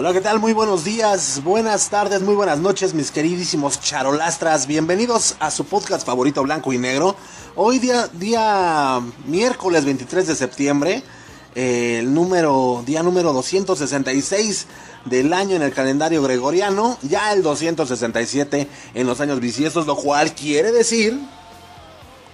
Hola, ¿qué tal? Muy buenos días, buenas tardes, muy buenas noches, mis queridísimos charolastras. Bienvenidos a su podcast favorito blanco y negro. Hoy día, día miércoles 23 de septiembre, el número, día número 266 del año en el calendario gregoriano, ya el 267 en los años bisiestos, lo cual quiere decir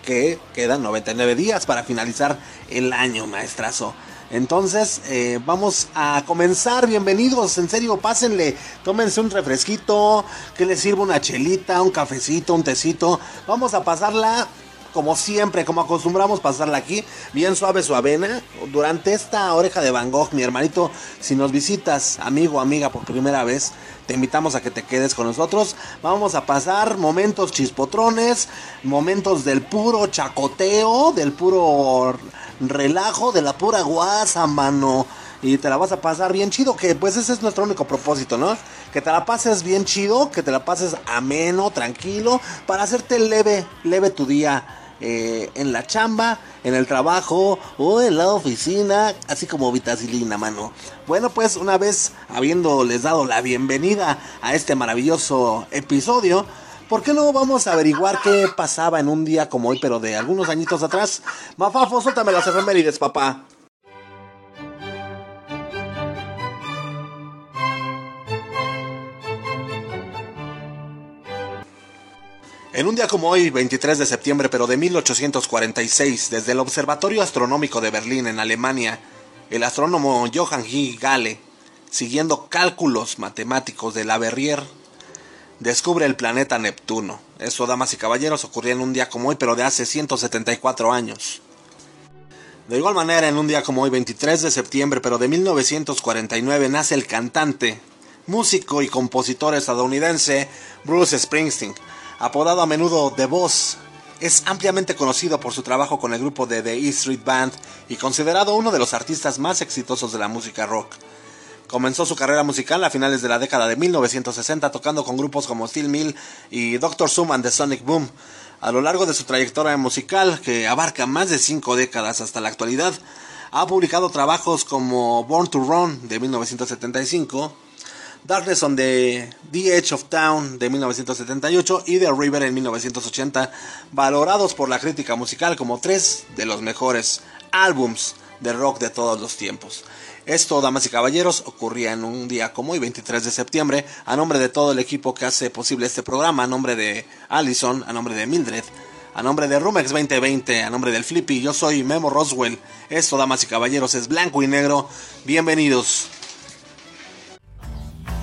que quedan 99 días para finalizar el año, maestrazo. Entonces, eh, vamos a comenzar. Bienvenidos, en serio, pásenle. Tómense un refresquito, que les sirva una chelita, un cafecito, un tecito. Vamos a pasarla como siempre, como acostumbramos pasarla aquí, bien suave su avena. Durante esta oreja de Van Gogh, mi hermanito, si nos visitas, amigo, amiga, por primera vez, te invitamos a que te quedes con nosotros. Vamos a pasar momentos chispotrones, momentos del puro chacoteo, del puro relajo, de la pura guasa, mano. Y te la vas a pasar bien chido, que pues ese es nuestro único propósito, ¿no? Que te la pases bien chido, que te la pases ameno, tranquilo, para hacerte leve, leve tu día. Eh, en la chamba, en el trabajo o en la oficina, así como vitacilina, mano. Bueno, pues una vez habiéndoles dado la bienvenida a este maravilloso episodio, ¿Por qué no vamos a averiguar qué pasaba en un día como hoy, pero de algunos añitos atrás? Mafafo, suéltame las efemérides, papá. En un día como hoy, 23 de septiembre, pero de 1846, desde el Observatorio Astronómico de Berlín, en Alemania, el astrónomo Johann G. Gale, siguiendo cálculos matemáticos de la Verrier, descubre el planeta Neptuno. Eso, damas y caballeros, ocurría en un día como hoy, pero de hace 174 años. De igual manera, en un día como hoy, 23 de septiembre, pero de 1949, nace el cantante, músico y compositor estadounidense Bruce Springsteen, apodado a menudo The Boss. Es ampliamente conocido por su trabajo con el grupo de The E Street Band y considerado uno de los artistas más exitosos de la música rock. Comenzó su carrera musical a finales de la década de 1960 tocando con grupos como Steel Mill y Dr. Suman de Sonic Boom. A lo largo de su trayectoria musical, que abarca más de cinco décadas hasta la actualidad, ha publicado trabajos como Born to Run de 1975, Darkness on the, the Edge of Town de 1978 y The River en 1980, valorados por la crítica musical como tres de los mejores álbums de rock de todos los tiempos. Esto, damas y caballeros, ocurría en un día como hoy, 23 de septiembre, a nombre de todo el equipo que hace posible este programa, a nombre de Allison, a nombre de Mildred, a nombre de Rumex 2020, a nombre del Flippy, yo soy Memo Roswell. Esto, damas y caballeros, es blanco y negro. Bienvenidos.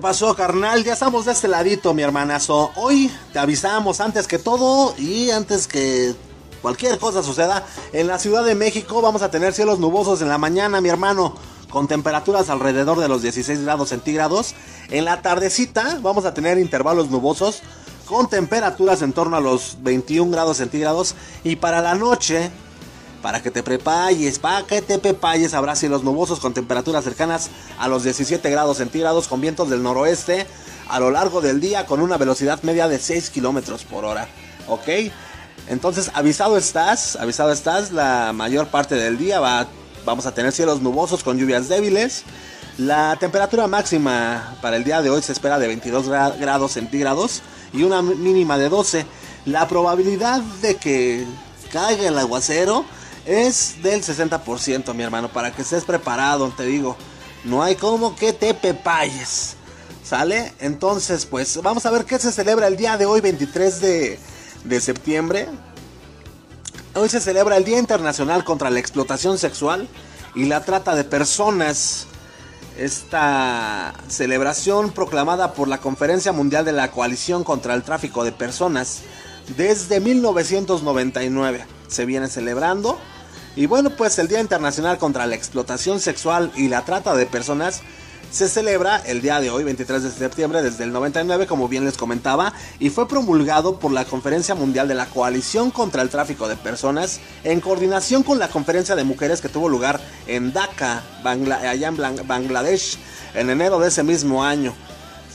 Pasó, carnal? Ya estamos de este ladito, mi hermanazo. Hoy te avisamos antes que todo y antes que cualquier cosa suceda. En la Ciudad de México vamos a tener cielos nubosos en la mañana, mi hermano. Con temperaturas alrededor de los 16 grados centígrados. En la tardecita vamos a tener intervalos nubosos con temperaturas en torno a los 21 grados centígrados. Y para la noche, para que te prepayes, para que te prepayes, habrá cielos nubosos con temperaturas cercanas a los 17 grados centígrados con vientos del noroeste a lo largo del día con una velocidad media de 6 kilómetros por hora. ¿Ok? Entonces, avisado estás, avisado estás, la mayor parte del día va, vamos a tener cielos nubosos con lluvias débiles. La temperatura máxima para el día de hoy se espera de 22 gra- grados centígrados y una mínima de 12. La probabilidad de que caiga el aguacero es del 60%, mi hermano, para que estés preparado, te digo. No hay como que te pepayes. ¿Sale? Entonces, pues vamos a ver qué se celebra el día de hoy, 23 de, de septiembre. Hoy se celebra el Día Internacional contra la Explotación Sexual y la Trata de Personas. Esta celebración proclamada por la Conferencia Mundial de la Coalición contra el Tráfico de Personas desde 1999 se viene celebrando. Y bueno, pues el Día Internacional contra la Explotación Sexual y la Trata de Personas se celebra el día de hoy, 23 de septiembre, desde el 99, como bien les comentaba, y fue promulgado por la Conferencia Mundial de la Coalición contra el Tráfico de Personas, en coordinación con la Conferencia de Mujeres que tuvo lugar en Dhaka, allá en Bangladesh, en enero de ese mismo año.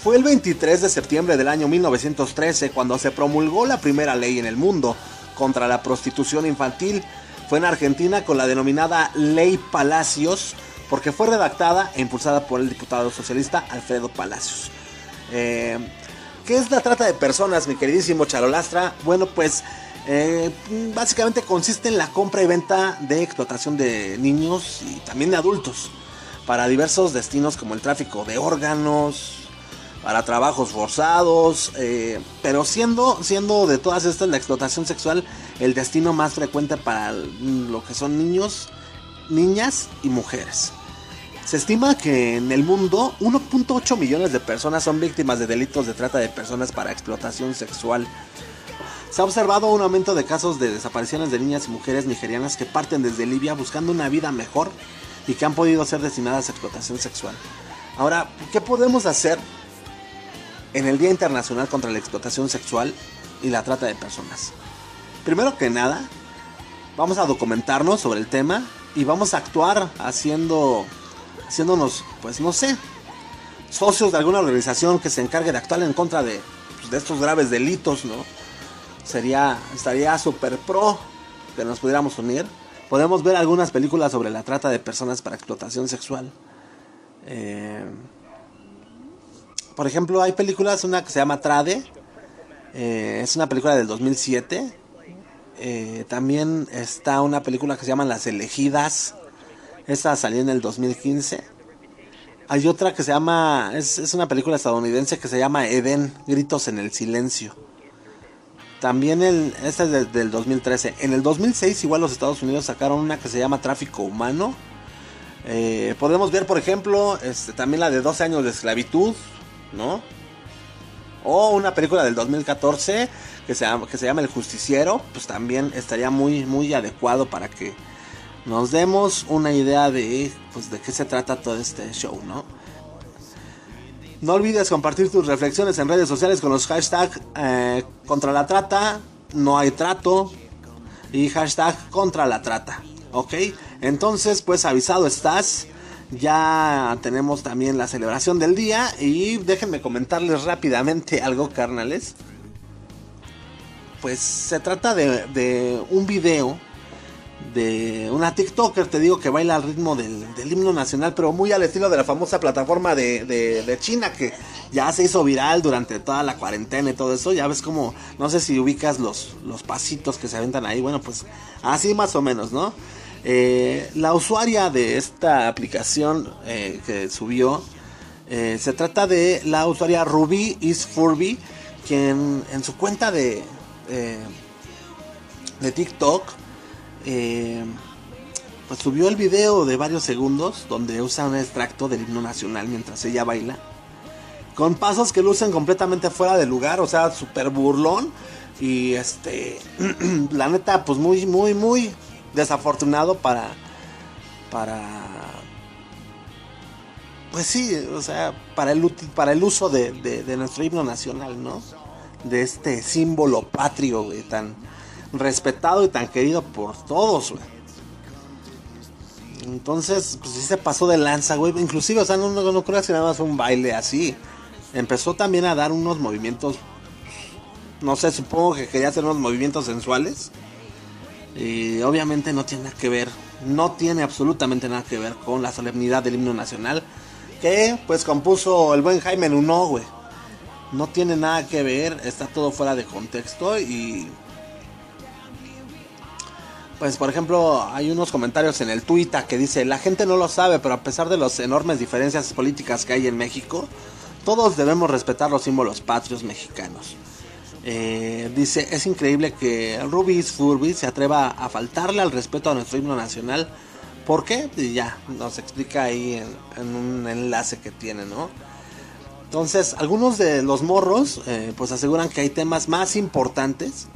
Fue el 23 de septiembre del año 1913 cuando se promulgó la primera ley en el mundo contra la prostitución infantil. Fue en Argentina con la denominada Ley Palacios, porque fue redactada e impulsada por el diputado socialista Alfredo Palacios. Eh, ¿Qué es la trata de personas, mi queridísimo Charolastra? Bueno, pues eh, básicamente consiste en la compra y venta de explotación de niños y también de adultos para diversos destinos como el tráfico de órganos, para trabajos forzados, eh, pero siendo, siendo de todas estas la explotación sexual el destino más frecuente para lo que son niños, niñas y mujeres. Se estima que en el mundo 1.8 millones de personas son víctimas de delitos de trata de personas para explotación sexual. Se ha observado un aumento de casos de desapariciones de niñas y mujeres nigerianas que parten desde Libia buscando una vida mejor y que han podido ser destinadas a explotación sexual. Ahora, ¿qué podemos hacer en el Día Internacional contra la Explotación Sexual y la Trata de Personas? Primero que nada, vamos a documentarnos sobre el tema y vamos a actuar haciendo haciéndonos, pues no sé, socios de alguna organización que se encargue de actuar en contra de, pues, estos graves delitos, ¿no? Sería, estaría súper pro que nos pudiéramos unir. Podemos ver algunas películas sobre la trata de personas para explotación sexual. Eh, por ejemplo, hay películas, una que se llama Trade, eh, es una película del 2007. Eh, también está una película que se llama Las Elegidas, esta salió en el 2015. Hay otra que se llama, es, una película estadounidense que se llama Eden, Gritos en el Silencio. También el, esta es del 2013. En el 2006 igual los Estados Unidos sacaron una que se llama Tráfico Humano. Eh, podemos ver, por ejemplo, este, también la de 12 años de esclavitud, ¿no? O una película del 2014 que se llama, que se llama El Justiciero, pues también estaría muy, muy adecuado para que nos demos una idea de, pues, de qué se trata todo este show, ¿no? No olvides compartir tus reflexiones en redes sociales con los hashtags eh, contra la trata, no hay trato y hashtag contra la trata, ¿ok? Entonces, pues avisado estás. Ya tenemos también la celebración del día y déjenme comentarles rápidamente algo, carnales. Pues se trata de, de un video de una TikToker, te digo, que baila al ritmo del, himno nacional, pero muy al estilo de la famosa plataforma de, China, que ya se hizo viral durante toda la cuarentena y todo eso. Ya ves como, no sé si ubicas los, los pasitos que se aventan ahí, bueno, pues así más o menos, ¿no? Eh, la usuaria de esta aplicación eh, que subió, eh, se trata de la usuaria Ruby is Furby, quien en su cuenta de, de TikTok, pues subió el video de varios segundos donde usa un extracto del himno nacional mientras ella baila. Con pasos que lucen completamente fuera de lugar, o sea, súper burlón. Y este, la neta, pues muy, muy, muy desafortunado para, para, pues sí, o sea, para el, para el uso de, de, nuestro himno nacional, ¿no? De este símbolo patrio, güey, tan, respetado y tan querido por todos, güey. Entonces, pues sí se pasó de lanza, güey. Inclusive, o sea, no, no, creo que nada más un baile así. Empezó también a dar unos movimientos. No sé, supongo que quería hacer unos movimientos sensuales. Y obviamente no tiene nada que ver. No tiene absolutamente nada que ver con la solemnidad del himno nacional. Que pues compuso el buen Jaime Nuno, güey. No tiene nada que ver. Está todo fuera de contexto. Y pues por ejemplo, hay unos comentarios en el Twitter que dice, la gente no lo sabe, pero a pesar de las enormes diferencias políticas que hay en México, todos debemos respetar los símbolos patrios mexicanos. Eh, dice, es increíble que Rubis Furby se atreva a faltarle al respeto a nuestro himno nacional. ¿Por qué? Y ya, nos explica ahí en, en un enlace que tiene, ¿no? Entonces, algunos de los morros, eh, pues aseguran que hay temas más importantes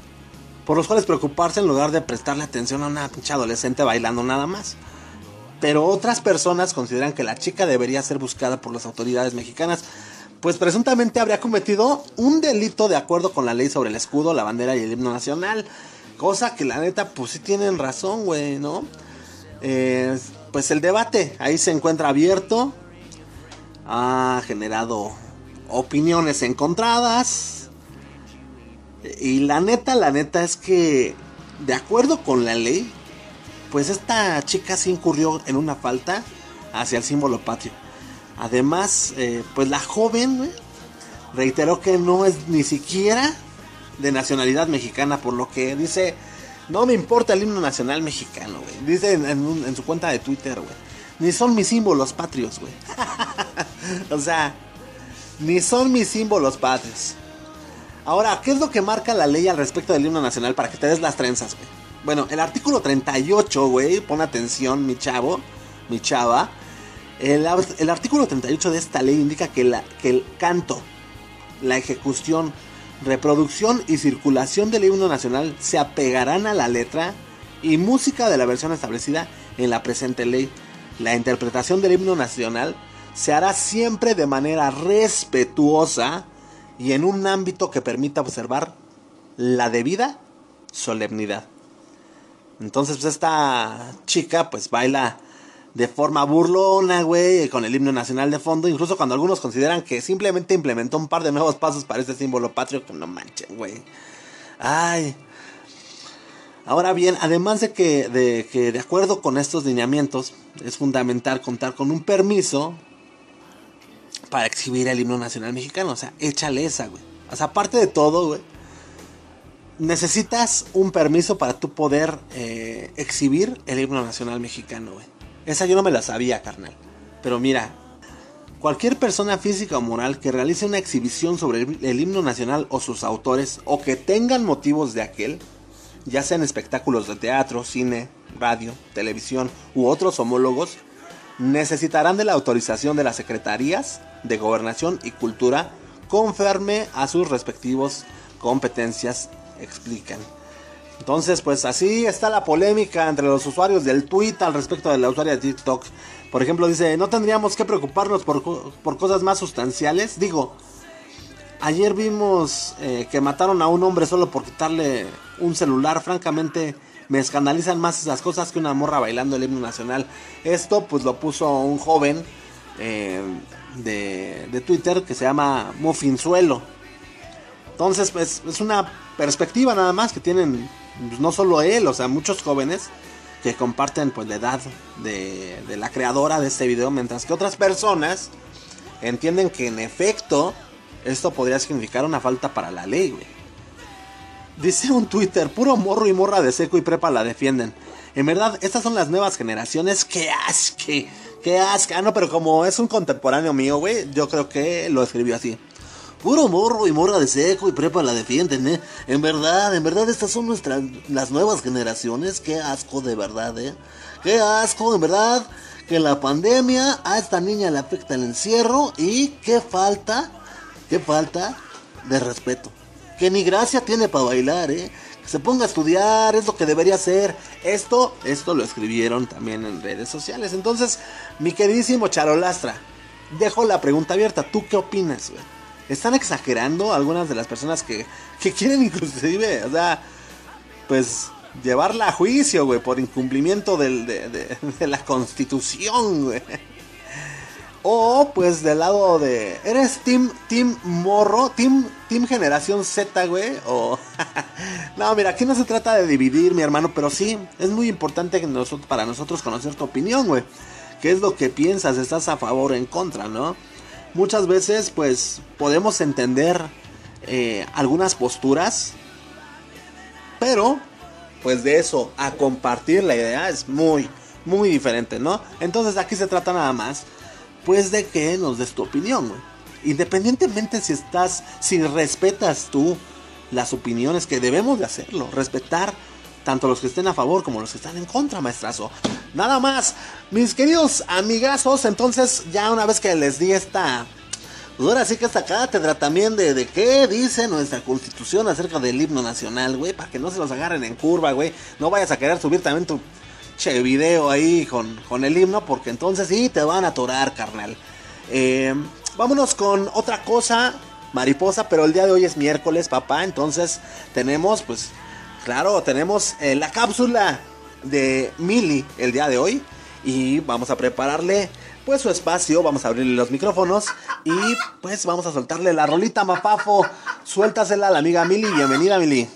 por los cuales preocuparse en lugar de prestarle atención a una pinche adolescente bailando nada más. Pero otras personas consideran que la chica debería ser buscada por las autoridades mexicanas, pues presuntamente habría cometido un delito de acuerdo con la ley sobre el escudo, la bandera y el himno nacional. Cosa que la neta, pues sí tienen razón, güey, ¿no? Eh, pues el debate ahí se encuentra abierto. Ha generado opiniones encontradas. Y la neta, la neta es que, de acuerdo con la ley, pues esta chica sí incurrió en una falta hacia el símbolo patrio. Además, eh, pues la joven güey, reiteró que no es ni siquiera de nacionalidad mexicana, por lo que dice, no me importa el himno nacional mexicano, güey. Dice en su cuenta de Twitter, güey. Ni son mis símbolos patrios, güey. o sea, ni son mis símbolos patrios. Ahora, ¿qué es lo que marca la ley al respecto del himno nacional para que te des las trenzas, güey? Bueno, el artículo 38, güey, pon atención, mi chavo, mi chava. El, el artículo 38 de esta ley indica que, la, que el canto, la ejecución, reproducción y circulación del himno nacional se apegarán a la letra y música de la versión establecida en la presente ley. La interpretación del himno nacional se hará siempre de manera respetuosa y en un ámbito que permita observar la debida solemnidad. Entonces, pues esta chica pues baila de forma burlona, güey, con el himno nacional de fondo, incluso cuando algunos consideran que simplemente implementó un par de nuevos pasos para este símbolo patrio, que no manchen, güey. Ay. Ahora bien, además de que, de que de acuerdo con estos lineamientos, es fundamental contar con un permiso para exhibir el himno nacional mexicano. O sea, échale esa, güey. O sea, aparte de todo, güey, necesitas un permiso para tú poder eh, exhibir el himno nacional mexicano, güey. Esa yo no me la sabía, carnal. Pero mira, cualquier persona física o moral que realice una exhibición sobre el, himno nacional o sus autores o que tengan motivos de aquel, ya sean espectáculos de teatro, cine, radio, televisión u otros homólogos, necesitarán de la autorización de las secretarías de Gobernación y Cultura conforme a sus respectivos competencias, explican. Entonces, pues así está la polémica entre los usuarios del Twitter al respecto de la usuaria de TikTok. Por ejemplo, dice, no tendríamos que preocuparnos por, por cosas más sustanciales. Digo, ayer vimos eh, que mataron a un hombre solo por quitarle un celular. Francamente, me escandalizan más esas cosas que una morra bailando el himno nacional. Esto pues lo puso un joven eh, de, de Twitter que se llama Muffinzuelo. Entonces, pues es una perspectiva nada más que tienen pues, no solo él, o sea, muchos jóvenes que comparten pues la edad de, de la creadora de este video, mientras que otras personas entienden que en efecto esto podría significar una falta para la ley, güey. Dice un Twitter, puro morro y morra de seco y prepa la defienden. En verdad, estas son las nuevas generaciones. ¡Qué asque! ¡Qué asque! Ah, no, pero como es un contemporáneo mío, güey, yo creo que lo escribió así. Puro morro y morra de seco y prepa la defienden, ¿eh? En verdad, en verdad estas son nuestras, las nuevas generaciones. Qué asco de verdad, ¿eh? Qué asco, en verdad, que la pandemia a esta niña le afecta el encierro y qué falta, qué falta de respeto. Que ni gracia tiene para bailar, ¿eh? Que se ponga a estudiar, es lo que debería hacer. Esto, esto lo escribieron también en redes sociales. Entonces, mi queridísimo Charolastra, dejo la pregunta abierta. ¿Tú qué opinas, güey? ¿Están exagerando algunas de las personas que, que quieren inclusive, o sea, pues llevarla a juicio, güey, por incumplimiento del- de, de- la constitución, güey? O pues del lado de... ¿Eres Team, team Morro? ¿Team, team Generación Z, güey? O... no, mira, aquí no se trata de dividir, mi hermano, pero sí, es muy importante que nosotros, para nosotros conocer tu opinión, güey. ¿Qué es lo que piensas? ¿Estás a favor o en contra, no? Muchas veces, pues, podemos entender eh, algunas posturas, pero pues de eso a compartir la idea es muy, muy diferente, ¿no? Entonces aquí se trata nada más, pues de que nos des tu opinión. Independientemente si estás, si respetas tú las opiniones que debemos de hacerlo, respetar tanto los que estén a favor como los que están en contra, maestrazo. Nada más, mis queridos amigazos, entonces ya una vez que les di esta... Pues ahora sí que esta cátedra también de, de qué dice nuestra constitución acerca del himno nacional, güey, para que no se los agarren en curva, güey. No vayas a querer subir también tu che video ahí con, con el himno, porque entonces sí te van a atorar, carnal. Eh, vámonos con otra cosa, mariposa, pero el día de hoy es miércoles, papá, entonces tenemos, pues, claro, tenemos eh, la cápsula de Mili el día de hoy y vamos a prepararle pues su espacio, vamos a abrirle los micrófonos y pues vamos a soltarle la rolita mapafo, suéltasela a la amiga Mili, bienvenida Mili.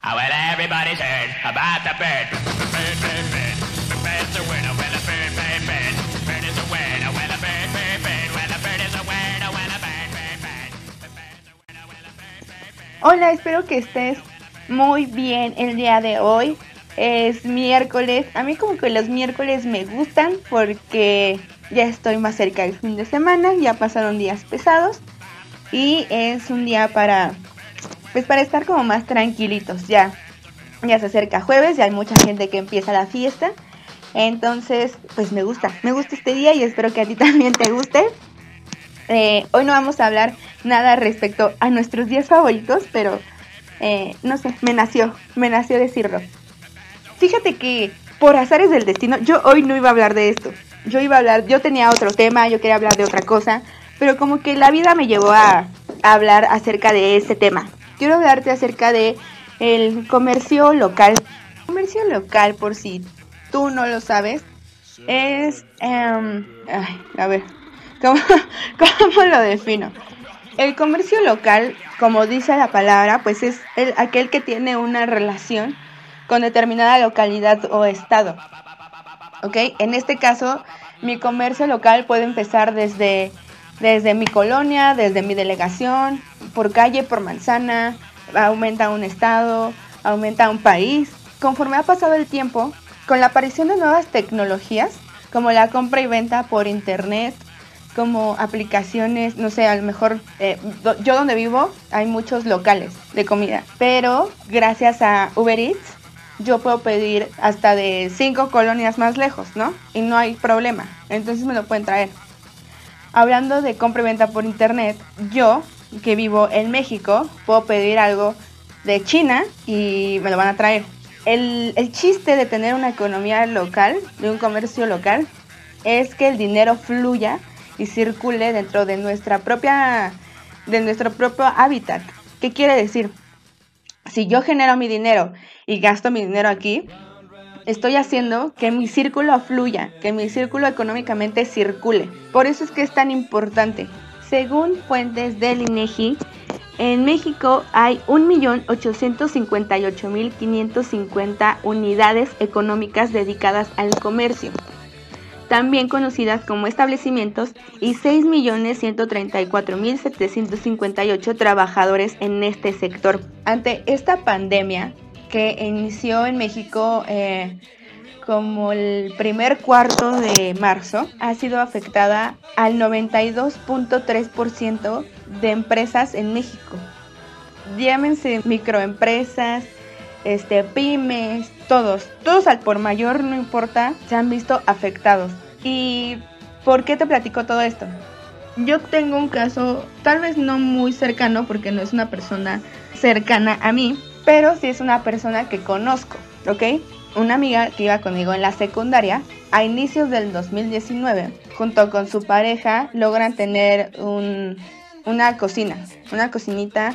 Ah. Hola, espero que estés muy bien el día de hoy. Es miércoles. A mí como que los miércoles me gustan porque ya estoy más cerca del fin de semana, ya pasaron días pesados y es un día para pues para estar como más tranquilitos. Ya ya se acerca jueves, ya hay mucha gente que empieza la fiesta. Entonces, pues me gusta, me gusta este día y espero que a ti también te guste. Eh, hoy no vamos a hablar nada respecto a nuestros días favoritos, pero eh, no sé, me nació, me nació decirlo. Fíjate que por azares del destino, yo hoy no iba a hablar de esto. Yo iba a hablar, yo tenía otro tema, yo quería hablar de otra cosa, pero como que la vida me llevó a, hablar acerca de este tema. Quiero hablarte acerca de el comercio local. Comercio local, por si tú no lo sabes, es, em, ay, a ver, ¿cómo, cómo lo defino? El comercio local, como dice la palabra, pues es el, aquel que tiene una relación con determinada localidad o estado. ¿Ok? En este caso, mi comercio local puede empezar desde, desde mi colonia, desde mi delegación, por calle, por manzana, aumenta un estado, aumenta un país. Conforme ha pasado el tiempo, con la aparición de nuevas tecnologías, como la compra y venta por internet, como aplicaciones, no sé, a lo mejor eh, do- yo donde vivo hay muchos locales de comida, pero gracias a Uber Eats yo puedo pedir hasta de cinco colonias más lejos, ¿no? Y no hay problema, entonces me lo pueden traer. Hablando de compra y venta por internet, yo que vivo en México puedo pedir algo de China y me lo van a traer. El, el chiste de tener una economía local, de un comercio local, es que el dinero fluya y circule dentro de nuestra propia de nuestro propio hábitat. ¿Qué quiere decir? Si yo genero mi dinero y gasto mi dinero aquí, estoy haciendo que mi círculo fluya, que mi círculo económicamente circule. Por eso es que es tan importante. Según fuentes del INEGI, en México hay 1.858.550 unidades económicas dedicadas al comercio también conocidas como establecimientos, y 6.134.758 trabajadores en este sector. Ante esta pandemia que inició en México eh, como el primer cuarto de marzo, ha sido afectada al 92.3% de empresas en México. Llámense microempresas, este, pymes, todos, todos al por mayor, no importa, se han visto afectados. ¿Y por qué te platico todo esto? Yo tengo un caso, tal vez no muy cercano, porque no es una persona cercana a mí, pero sí es una persona que conozco, ¿ok? Una amiga que iba conmigo en la secundaria, a inicios del 2019, junto con su pareja, logran tener un, una cocina, una cocinita,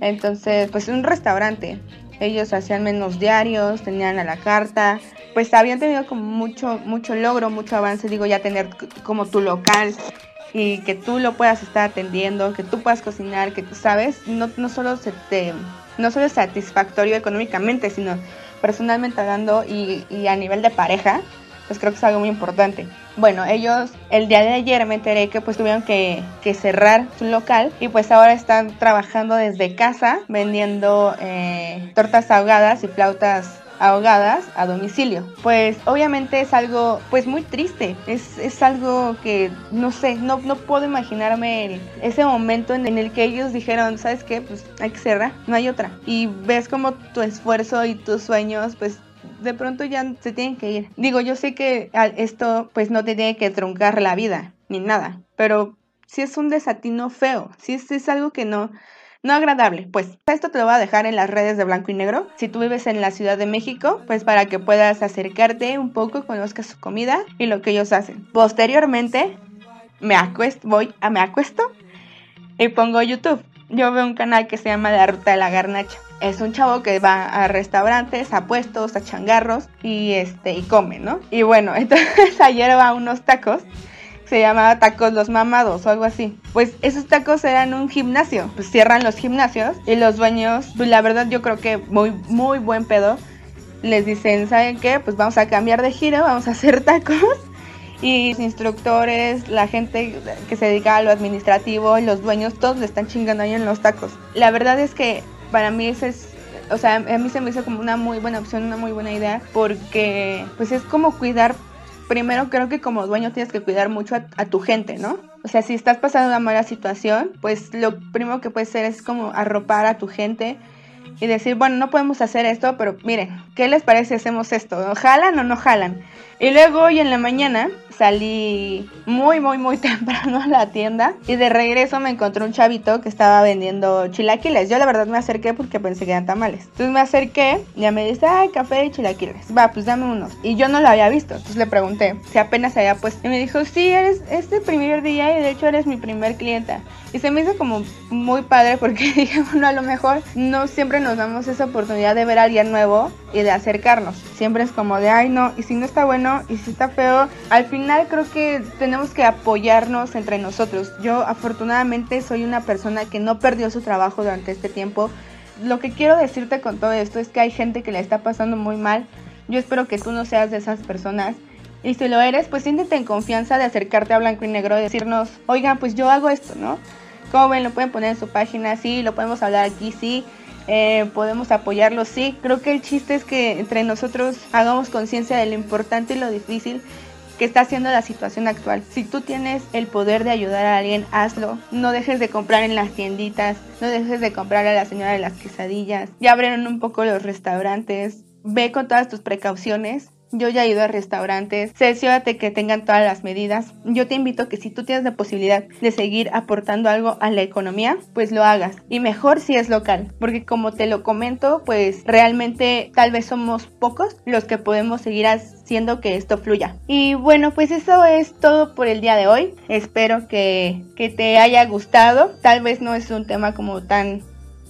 entonces, pues un restaurante. Ellos hacían menús diarios, tenían a la carta, pues habían tenido como mucho, mucho logro, mucho avance, digo, ya tener como tu local y que tú lo puedas estar atendiendo, que tú puedas cocinar, que tú sabes, no, no solo se te, no solo es satisfactorio económicamente, sino personalmente hablando y, y a nivel de pareja, pues creo que es algo muy importante. Bueno, ellos el día de ayer me enteré que pues tuvieron que, que cerrar su local y pues ahora están trabajando desde casa vendiendo eh, tortas ahogadas y flautas ahogadas a domicilio. Pues obviamente es algo pues muy triste, es, es algo que no sé, no, no puedo imaginarme ese momento en, en el que ellos dijeron, ¿sabes qué? Pues hay que cerrar, no hay otra. Y ves como tu esfuerzo y tus sueños pues de pronto ya se tienen que ir. Digo, yo sé que esto pues no te tiene que truncar la vida ni nada, pero si es un desatino feo, si es, es algo que no, no agradable. Pues esto te lo voy a dejar en las redes de Blanco y Negro. Si tú vives en la Ciudad de México, pues para que puedas acercarte un poco, conozcas su comida y lo que ellos hacen. Posteriormente, me acuesto, voy a me acuesto y pongo YouTube. Yo veo un canal que se llama La Ruta de la Garnacha. Es un chavo que va a restaurantes, a puestos, a changarros y este y come, ¿no? Y bueno, entonces ayer va a unos tacos se llamaba Tacos Los Mamados o algo así. Pues esos tacos eran un gimnasio. Pues cierran los gimnasios y los dueños, pues la verdad yo creo que muy, muy buen pedo. Les dicen, ¿saben qué? Pues vamos a cambiar de giro, vamos a hacer tacos. Y los instructores, la gente que se dedica a lo administrativo, los dueños, todos le están chingando ahí en los tacos. La verdad es que para mí ese es o sea, a mí se me hizo como una muy buena opción, una muy buena idea, porque pues es como cuidar primero creo que como dueño tienes que cuidar mucho a, a, tu gente, ¿no? O sea, si estás pasando una mala situación, pues lo primero que puedes hacer es como arropar a tu gente y decir, bueno, no podemos hacer esto, pero miren, ¿qué les parece si hacemos esto? ¿Jalan o no jalan? Y luego hoy en la mañana salí muy, muy, muy temprano a la tienda y de regreso me encontré un chavito que estaba vendiendo chilaquiles. Yo la verdad me acerqué porque pensé que eran tamales. Entonces me acerqué, ya me dice, ay, café y chilaquiles. Va, pues dame unos. Y yo no lo había visto. Entonces le pregunté si apenas había puesto. Y me dijo, sí, eres este primer día y de hecho eres mi primer clienta. Y se me hizo como muy padre porque dije, bueno, a lo mejor no siempre nos damos esa oportunidad de ver a alguien nuevo y de acercarnos. Siempre es como de, ay, no, y si no está bueno, y si está feo. Al final creo que tenemos que apoyarnos entre nosotros. Yo afortunadamente soy una persona que no perdió su trabajo durante este tiempo. Lo que quiero decirte con todo esto es que hay gente que le está pasando muy mal. Yo espero que tú no seas de esas personas. Y si lo eres, pues siéntete en confianza de acercarte a Blanco y Negro y decirnos, oigan, pues yo hago esto, ¿no? Como ven, lo pueden poner en su página, sí, lo podemos hablar aquí, sí. Eh, podemos apoyarlo, sí. Creo que el chiste es que entre nosotros hagamos conciencia de lo importante y lo difícil que está haciendo la situación actual. Si tú tienes el poder de ayudar a alguien, hazlo. No dejes de comprar en las tienditas, no dejes de comprar a la señora de las quesadillas. Ya abrieron un poco los restaurantes. Ve con todas tus precauciones. Yo ya he ido a restaurantes, cerciórate que tengan todas las medidas. Yo te invito que si tú tienes la posibilidad de seguir aportando algo a la economía, pues lo hagas. Y mejor si es local, porque como te lo comento, pues realmente tal vez somos pocos los que podemos seguir haciendo que esto fluya. Y bueno, pues eso es todo por el día de hoy. Espero que, que te haya gustado. Tal vez no es un tema como tan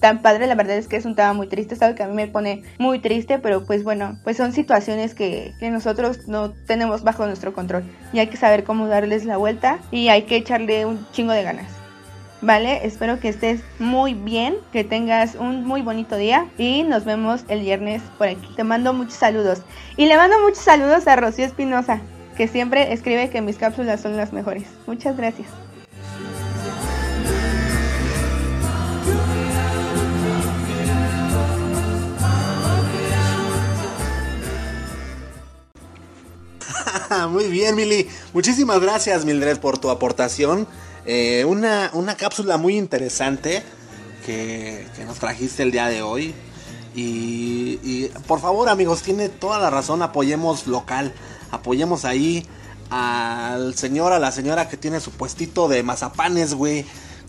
tan padre, la verdad es que es un tema muy triste, algo que a mí me pone muy triste, pero pues bueno, pues son situaciones que, que, nosotros no tenemos bajo nuestro control y hay que saber cómo darles la vuelta y hay que echarle un chingo de ganas. Vale, espero que estés muy bien, que tengas un muy bonito día y nos vemos el viernes por aquí. Te mando muchos saludos y le mando muchos saludos a Rocío Espinosa, que siempre escribe que mis cápsulas son las mejores. Muchas gracias. Muy bien, Mili. Muchísimas gracias, Mildred, por tu aportación. Eh, una, una, cápsula muy interesante que, que, nos trajiste el día de hoy. Y, y, por favor, amigos, tiene toda la razón. Apoyemos local. Apoyemos ahí al señor, a la señora que tiene su puestito de mazapanes, güey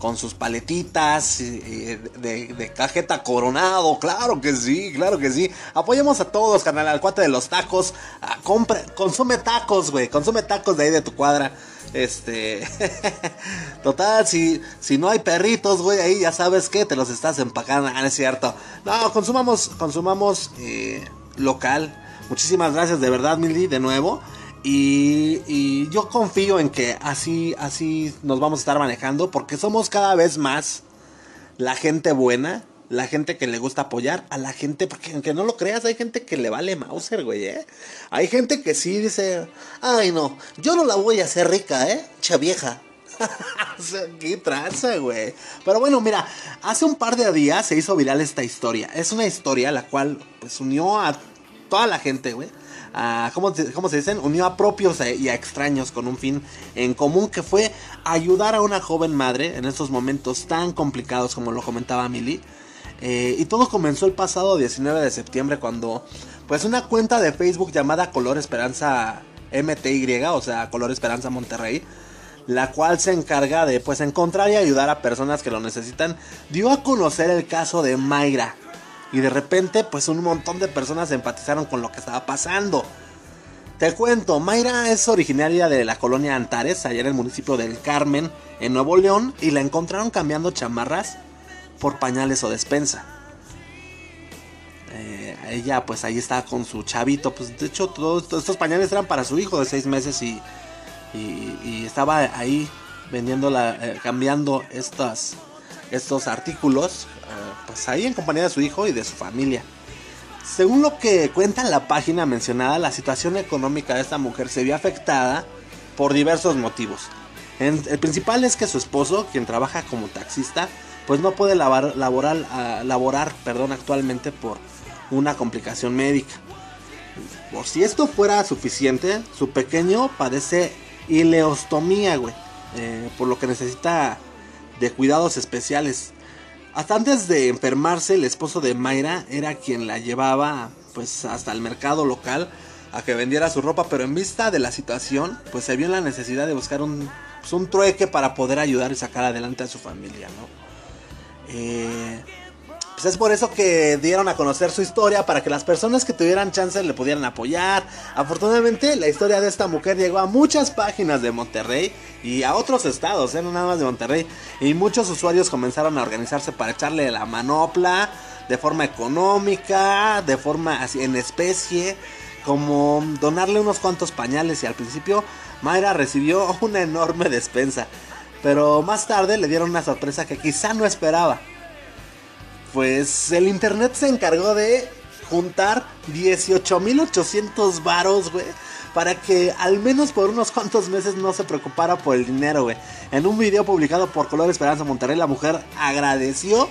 con sus paletitas eh, de, de, cajeta coronado, claro que sí, claro que sí. Apoyemos a todos, canal, al cuate de los tacos. A compra, consume tacos, güey, consume tacos de ahí de tu cuadra. Este, total, si, si no hay perritos, güey, ahí ya sabes que te los estás empacando, ah, no es cierto. No, consumamos, consumamos eh, local. Muchísimas gracias, de verdad, Milly, de nuevo. Y, yo confío en que así, así nos vamos a estar manejando porque somos cada vez más la gente buena la gente que le gusta apoyar a la gente, porque aunque no lo creas, hay gente que le vale Mauser, güey, ¿eh? Hay gente que sí dice, ay no, yo no la voy a hacer rica, ¿eh? Cha vieja. o sea, qué tranza, güey. Pero bueno, mira, hace un par de días se hizo viral esta historia. Es una historia la cual, pues, unió a toda la gente, güey. ¿Cómo, se- dicen? Unió a propios e- y a extraños con un fin en común que fue ayudar a una joven madre en estos momentos tan complicados como lo comentaba Mili. Eh, y todo comenzó el pasado 19 de septiembre cuando pues una cuenta de Facebook llamada Color Esperanza MTY, o sea, Color Esperanza Monterrey, la cual se encarga de pues encontrar y ayudar a personas que lo necesitan, dio a conocer el caso de Mayra. Y de repente pues un montón de personas empatizaron con lo que estaba pasando. Te cuento, Mayra es originaria de la colonia Antares, allá en el municipio del Carmen, en Nuevo León, y la encontraron cambiando chamarras por pañales o despensa. Eh, ella pues ahí está con su chavito, pues de hecho todos estos- pañales eran para su hijo de seis meses y, y, y estaba ahí vendiendo la, eh, cambiando estas, estos artículos, eh, pues ahí en compañía de su hijo y de su familia. Según lo que cuenta en la página mencionada, la situación económica de esta mujer se vio afectada por diversos motivos. En- el principal es que su esposo, quien trabaja como taxista, pues no puede laborar, ah, laborar perdón, actualmente por una complicación médica. Por si esto fuera suficiente, su pequeño padece ileostomía, güey. eh, por lo que necesita de cuidados especiales. Hasta antes de enfermarse, el esposo de Mayra era quien la llevaba pues hasta el mercado local a que vendiera su ropa, pero en vista de la situación, pues se vio la necesidad de buscar un, pues, un trueque para poder ayudar y sacar adelante a su familia, ¿no? Eh, pues es por eso que dieron a conocer su historia para que las personas que tuvieran chance le pudieran apoyar. Afortunadamente, la historia de esta mujer llegó a muchas páginas de Monterrey y a otros estados, ¿eh? no nada más de Monterrey. Y muchos usuarios comenzaron a organizarse para echarle la manopla de forma económica, de forma así en especie, como donarle unos cuantos pañales. Y al principio, Mayra recibió una enorme despensa. Pero más tarde le dieron una sorpresa que quizá no esperaba pues el internet se encargó de juntar 18.800 varos, güey. Para que al menos por unos cuantos meses no se preocupara por el dinero, güey. En un video publicado por Color Esperanza Monterrey, la mujer agradeció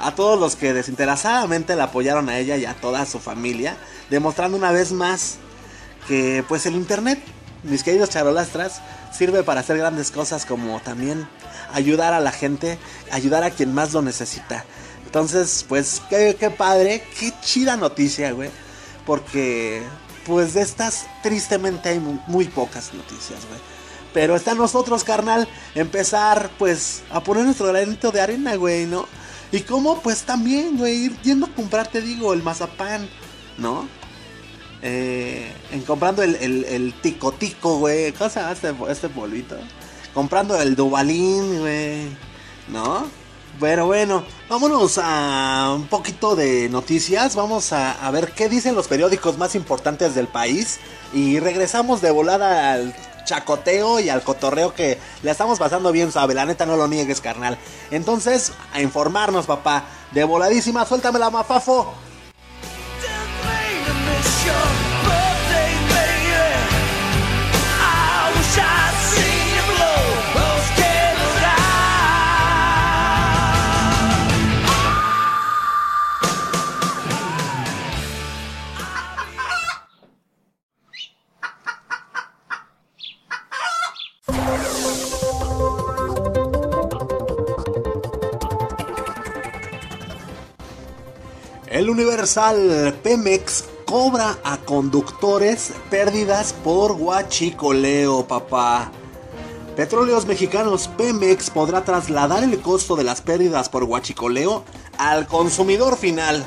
a todos los que desinteresadamente la apoyaron a ella y a toda su familia. Demostrando una vez más que pues el internet, mis queridos charolastras, sirve para hacer grandes cosas como también ayudar a la gente, ayudar a quien más lo necesita. Entonces, pues, qué, qué padre, qué chida noticia, güey. Porque, pues, de estas, tristemente hay mu- muy pocas noticias, güey. Pero está nosotros, carnal, empezar, pues, a poner nuestro granito de arena, güey, ¿no? Y cómo, pues, también, güey, ir yendo a comprar, te digo, el mazapán, ¿no? Eh, en comprando el, el, el tico tico, güey. ¿Cómo se llama este, este polvito? Comprando el dubalín, güey. ¿No? Pero bueno, vámonos a un poquito de noticias. Vamos a, ver qué dicen los periódicos más importantes del país. Y regresamos de volada al chacoteo y al cotorreo que le estamos pasando bien suave. La neta no lo niegues, carnal. Entonces, a informarnos, papá. De voladísima, suéltame la mafafo. El Universal Pemex cobra a conductores pérdidas por guachicoleo, papá. Petróleos Mexicanos Pemex podrá trasladar el costo de las pérdidas por guachicoleo al consumidor final.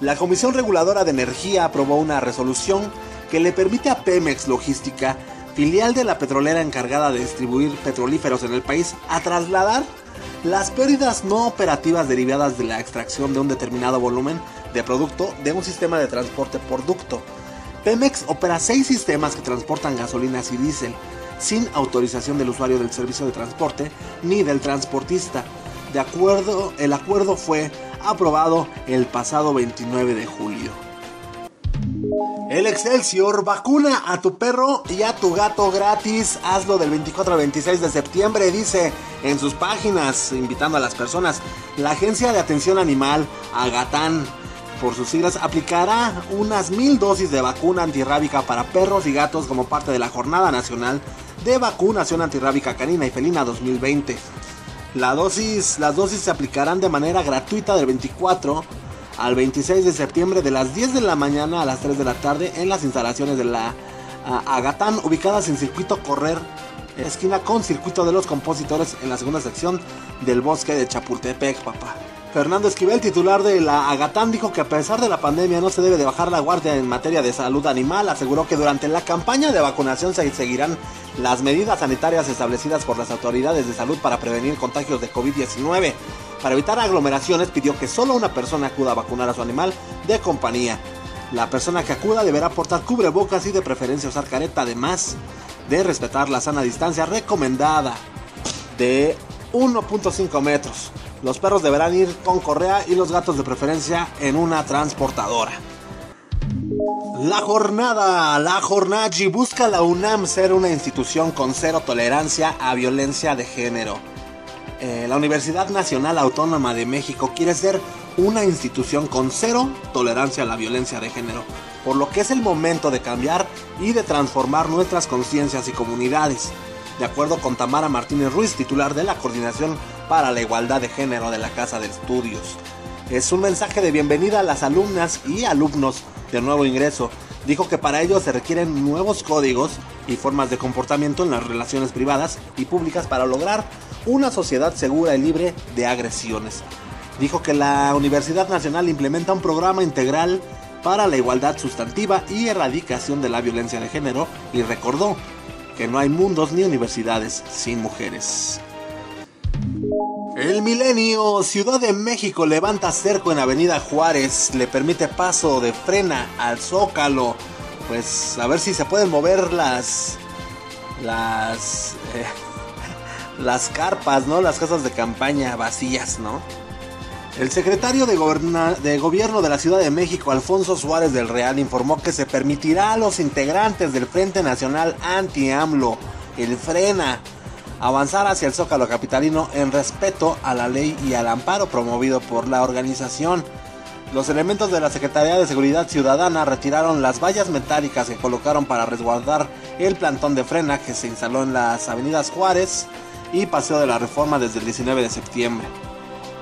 La Comisión Reguladora de Energía aprobó una resolución que le permite a Pemex Logística, filial de la petrolera encargada de distribuir petrolíferos en el país, a trasladar las pérdidas no operativas derivadas de la extracción de un determinado volumen de producto de un sistema de transporte por ducto. Pemex opera seis sistemas que transportan gasolinas y diésel sin autorización del usuario del servicio de transporte ni del transportista. De acuerdo, el acuerdo fue aprobado el pasado 29 de julio. El Excelsior vacuna a tu perro y a tu gato gratis. Hazlo del 24 al 26 de septiembre, dice en sus páginas, invitando a las personas. La Agencia de Atención Animal, Agatán, por sus siglas, aplicará unas mil dosis de vacuna antirrábica para perros y gatos como parte de la Jornada Nacional de Vacunación Antirrábica Canina y Felina 2020. La las dosis se aplicarán de manera gratuita del 24 al 26 de septiembre de las 10 de la mañana a las 3 de la tarde en las instalaciones de la Agatán ubicadas en circuito Correr, esquina con circuito de los compositores en la segunda sección del bosque de Chapultepec, papá. Fernando Esquivel, titular de la Agatán, dijo que a pesar de la pandemia no se debe de bajar la guardia en materia de salud animal. Aseguró que durante la campaña de vacunación se seguirán las medidas sanitarias establecidas por las autoridades de salud para prevenir contagios de COVID-19. Para evitar aglomeraciones pidió que solo una persona acuda a vacunar a su animal de compañía. La persona que acuda deberá portar cubrebocas y de preferencia usar careta, además de respetar la sana distancia recomendada de 1.5 metros. Los perros deberán ir con correa y los gatos de preferencia en una transportadora. La jornada, la Jornaji busca la UNAM ser una institución con cero tolerancia a violencia de género. Eh, la Universidad Nacional Autónoma de México quiere ser una institución con cero tolerancia a la violencia de género, por lo que es el momento de cambiar y de transformar nuestras conciencias y comunidades. De acuerdo con Tamara Martínez Ruiz, titular de la Coordinación para la Igualdad de Género de la Casa de Estudios. Es un mensaje de bienvenida a las alumnas y alumnos de nuevo ingreso. Dijo que para ello se requieren nuevos códigos y formas de comportamiento en las relaciones privadas y públicas para lograr una sociedad segura y libre de agresiones. Dijo que la Universidad Nacional implementa un programa integral para la igualdad sustantiva y erradicación de la violencia de género y recordó que no hay mundos ni universidades sin mujeres. El Milenio, Ciudad de México levanta cerco en Avenida Juárez, le permite paso de frena al Zócalo. Pues a ver si se pueden mover las las eh, las carpas, ¿no? Las casas de campaña vacías, ¿no? El secretario de, de, Gobierno de la Ciudad de México, Alfonso Suárez del Real, informó que se permitirá a los integrantes del Frente Nacional Anti-AMLO, el FRENA, avanzar hacia el Zócalo Capitalino en respeto a la ley y al amparo promovido por la organización. Los elementos de la Secretaría de Seguridad Ciudadana retiraron las vallas metálicas que colocaron para resguardar el plantón de frena que se instaló en las avenidas Juárez y Paseo de la Reforma desde el 19 de septiembre.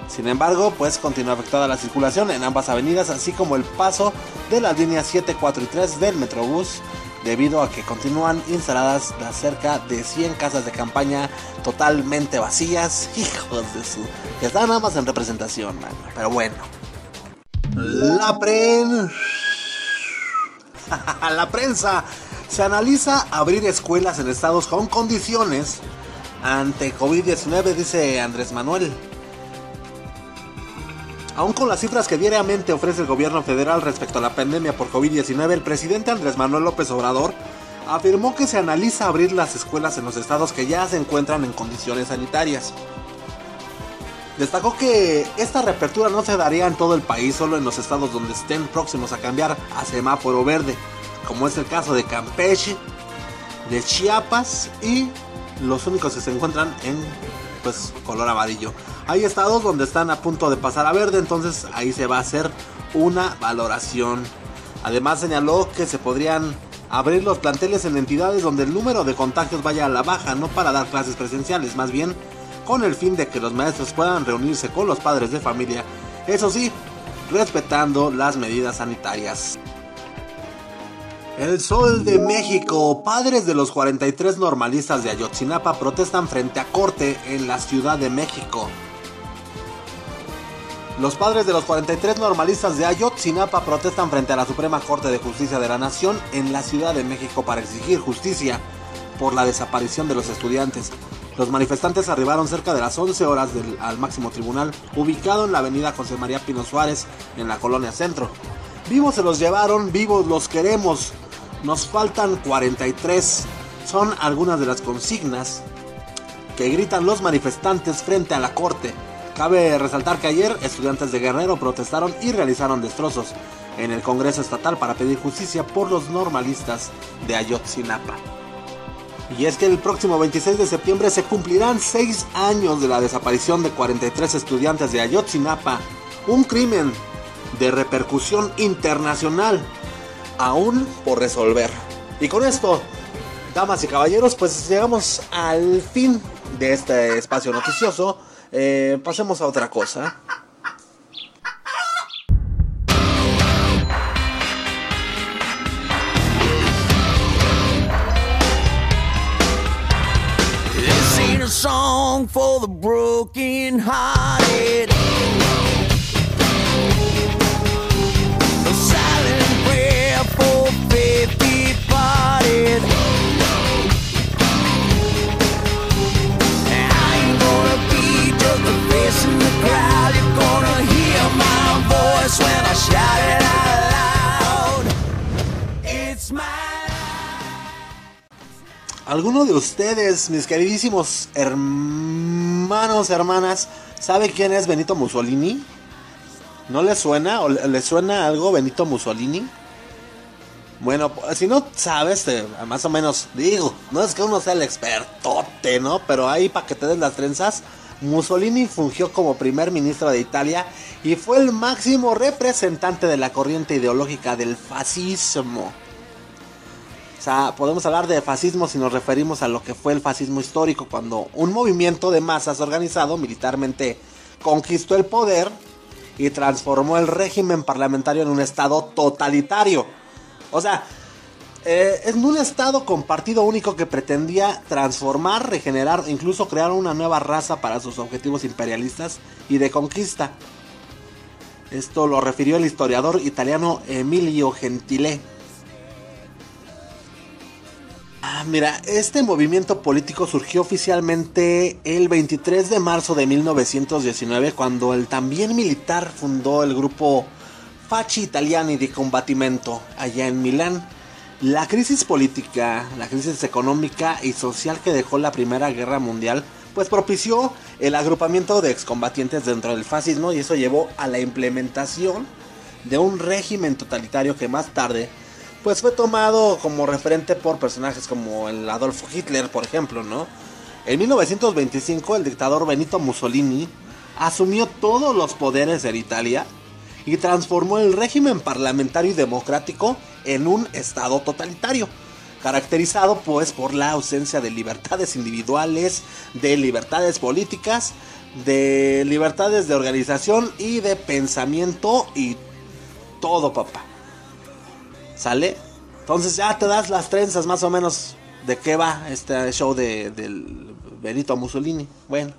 Sin embargo, pues continúa afectada la circulación en ambas avenidas, así como el paso de las líneas 7, 4 y 3 del Metrobús, debido a que continúan instaladas las cerca de 100 casas de campaña totalmente vacías, hijos de su... que están nada más en representación, man. pero bueno. La prensa... la prensa se analiza abrir escuelas en estados con condiciones ante COVID-19, dice Andrés Manuel. Aún con las cifras que diariamente ofrece el gobierno federal respecto a la pandemia por COVID-19, el presidente Andrés Manuel López Obrador afirmó que se analiza abrir las escuelas en los estados que ya se encuentran en condiciones sanitarias. Destacó que esta reapertura no se daría en todo el país, solo en los estados donde estén próximos a cambiar a semáforo verde, como es el caso de Campeche, de Chiapas y los únicos que se encuentran en pues color amarillo. Hay estados donde están a punto de pasar a verde, entonces ahí se va a hacer una valoración. Además señaló que se podrían abrir los planteles en entidades donde el número de contagios vaya a la baja, no para dar clases presenciales, más bien con el fin de que los maestros puedan reunirse con los padres de familia, eso sí, respetando las medidas sanitarias. El Sol de México. Padres de los 43 normalistas de Ayotzinapa protestan frente a corte en la Ciudad de México. Los padres de los 43 normalistas de Ayotzinapa protestan frente a la Suprema Corte de Justicia de la Nación en la Ciudad de México para exigir justicia por la desaparición de los estudiantes. Los manifestantes arribaron cerca de las 11 horas al máximo tribunal, ubicado en la avenida José María Pino Suárez, en la colonia Centro. Vivos se los llevaron, vivos los queremos. Nos faltan 43. Son algunas de las consignas que gritan los manifestantes frente a la corte. Cabe resaltar que ayer estudiantes de Guerrero protestaron y realizaron destrozos en el Congreso Estatal para pedir justicia por los normalistas de Ayotzinapa. Y es que el próximo 26 de septiembre se cumplirán 6 años de la desaparición de 43 estudiantes de Ayotzinapa, un crimen de repercusión internacional aún por resolver. Y con esto, damas y caballeros, pues llegamos al fin de este espacio noticioso. Eh, pasemos a otra cosa. Broken. ¿Alguno de ustedes, mis queridísimos hermanos, hermanas, sabe quién es Benito Mussolini? ¿No le suena o le suena algo Benito Mussolini? Bueno, si no sabes, más o menos digo, no es que uno sea el expertote, ¿no? Pero ahí para que te den las trenzas, Mussolini fungió como primer ministro de Italia y fue el máximo representante de la corriente ideológica del fascismo. O sea, podemos hablar de fascismo si nos referimos a lo que fue el fascismo histórico, cuando un movimiento de masas organizado militarmente conquistó el poder y transformó el régimen parlamentario en un estado totalitario. O sea, eh, en un estado con partido único que pretendía transformar, regenerar, incluso crear una nueva raza para sus objetivos imperialistas y de conquista. Esto lo refirió el historiador italiano Emilio Gentile. Ah, mira, este movimiento político surgió oficialmente el 23 de marzo de 1919 cuando el también militar fundó el grupo Facci Italiani di Combattimento allá en Milán. La crisis política, la crisis económica y social que dejó la Primera Guerra Mundial pues propició el agrupamiento de excombatientes dentro del fascismo y eso llevó a la implementación de un régimen totalitario que más tarde pues fue tomado como referente por personajes como el Adolfo Hitler, por ejemplo, ¿no? En 1925 el dictador Benito Mussolini asumió todos los poderes en Italia y transformó el régimen parlamentario y democrático en un estado totalitario, caracterizado pues por la ausencia de libertades individuales, de libertades políticas, de libertades de organización y de pensamiento y todo, papá. ¿Sale? Entonces ya te das las trenzas más o menos de qué va este show de, del Benito Mussolini. Bueno,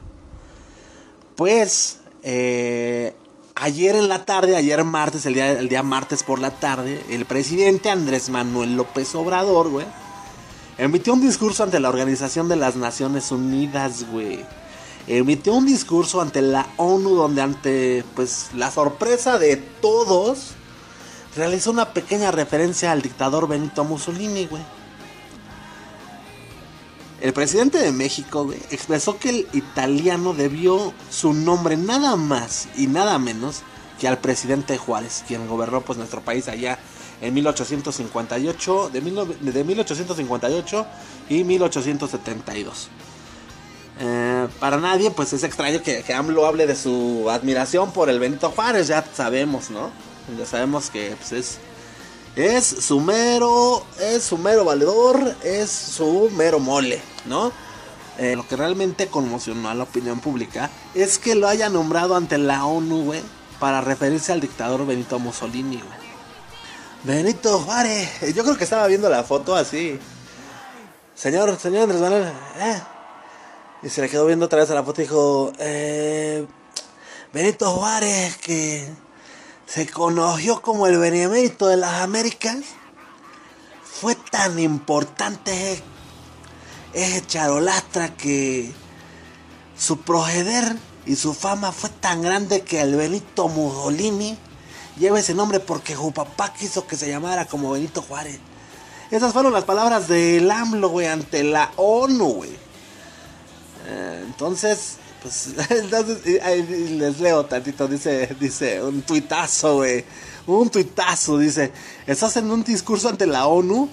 pues eh, ayer en la tarde, ayer martes, el día, el día martes por la tarde, el presidente Andrés Manuel López Obrador, güey, emitió un discurso ante la Organización de las Naciones Unidas, güey. Emitió un discurso ante la ONU donde ante pues la sorpresa de todos realizó una pequeña referencia al dictador Benito Mussolini, güey. El presidente de México, expresó que el italiano debió su nombre nada más y nada menos que al presidente Juárez, quien gobernó pues nuestro país allá en 1858, de, mil nove- de 1858 y 1872. Eh, para nadie pues es extraño que, que AMLO hable de su admiración por el Benito Juárez, ya sabemos, ¿no? Ya sabemos que pues, es, es su mero, es su mero valedor, es su mero mole, ¿no? Eh, lo que realmente conmocionó a la opinión pública es que lo haya nombrado ante la ONU, güey, para referirse al dictador Benito Mussolini, güey. Benito Juárez, yo creo que estaba viendo la foto así. Señor, señor Andrés Manuel, eh. Y se le quedó viendo otra vez a la foto y dijo, eh, Benito Juárez, que se conoció como el benemérito de las Américas, fue tan importante ese, charolastra que su proceder y su fama fue tan grande que el Benito Mussolini lleva ese nombre porque su papá quiso que se llamara como Benito Juárez. Esas fueron las palabras del AMLO, güey, ante la ONU, güey. Eh, entonces, Pues entonces les leo tantito, dice, dice un tuitazo, güey. Un tuitazo, dice, estás en un discurso ante la ONU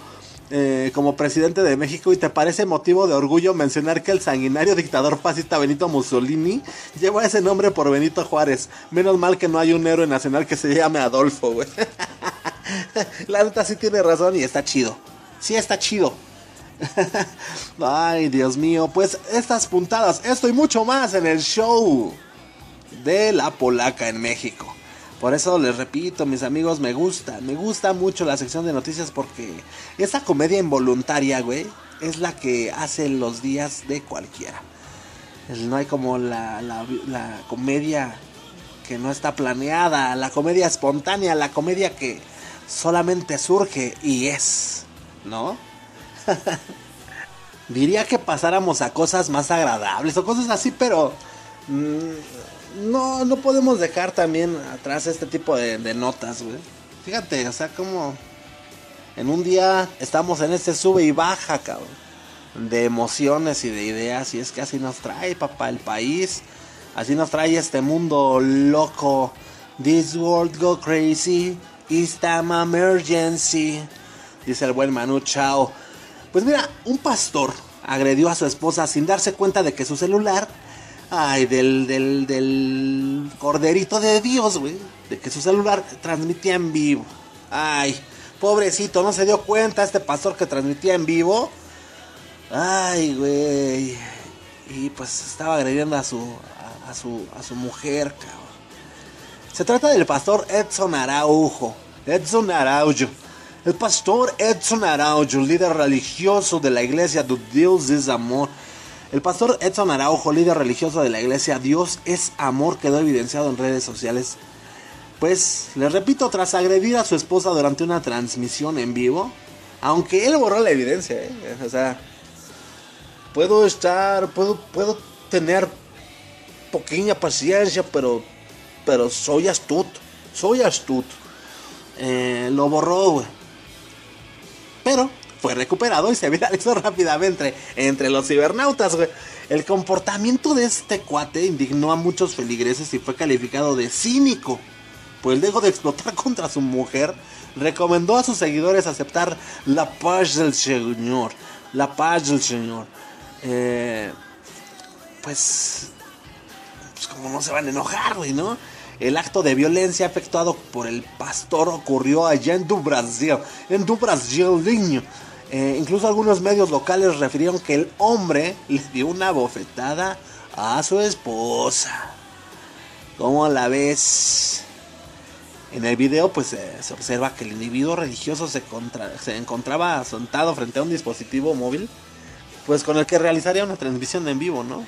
eh, como presidente de México y te parece motivo de orgullo mencionar que el sanguinario dictador fascista Benito Mussolini lleva ese nombre por Benito Juárez. Menos mal que no hay un héroe nacional que se llame Adolfo, güey. La neta sí tiene razón y está chido. Sí está chido. Ay, Dios mío, pues estas puntadas, esto y mucho más en el show de la polaca en México. Por eso les repito, mis amigos, me gusta, me gusta mucho la sección de noticias porque esa comedia involuntaria, güey, es la que hace los días de cualquiera. No hay como la comedia que no está planeada, la comedia espontánea, la comedia que solamente surge y es, ¿no? Diría que pasáramos a cosas más agradables o cosas así, pero mm, no, no podemos dejar también atrás este tipo de, notas, güey. Fíjate, o sea, como en un día estamos en este sube y baja, cabrón, de emociones y de ideas, y es que así nos trae, papá, el país, así nos trae este mundo loco. This world go crazy, it's emergency, dice el buen Manu Chao. Pues mira, un pastor agredió a su esposa sin darse cuenta de que su celular, ay, del, del, del corderito de Dios, güey, de que su celular transmitía en vivo. Ay, pobrecito, no se dio cuenta este pastor que transmitía en vivo. Ay, güey. Y pues estaba agrediendo a su, a, su, a su mujer, cabrón. Se trata del pastor Edson Araujo. Edson Araujo. El pastor Edson Araujo, líder religioso de la iglesia de Dios es amor. El pastor Edson Araujo, líder religioso de la iglesia Dios es amor, quedó evidenciado en redes sociales. Pues, les repito, tras agredir a su esposa durante una transmisión en vivo, aunque él borró la evidencia, ¿eh? o sea, puedo estar, puedo, puedo tener pequeña paciencia, pero, pero soy astuto, soy astuto. Eh, lo borró, güey. Pero fue recuperado y se viralizó rápidamente entre los cibernautas. El comportamiento de este cuate indignó a muchos feligreses y fue calificado de cínico. Pues luego de explotar contra su mujer, recomendó a sus seguidores aceptar la paz del Señor. La paz del Señor. Eh, pues, pues como no se van a enojar, güey, ¿no? El acto de violencia efectuado por el pastor ocurrió allá en Du Brasil, en Du Brasil, niño. Eh, incluso algunos medios locales refirieron que el hombre le dio una bofetada a su esposa. ¿Cómo la ves? En el video pues eh, se observa que el individuo religioso se, se encontraba sentado frente a un dispositivo móvil pues con el que realizaría una transmisión en vivo, ¿no?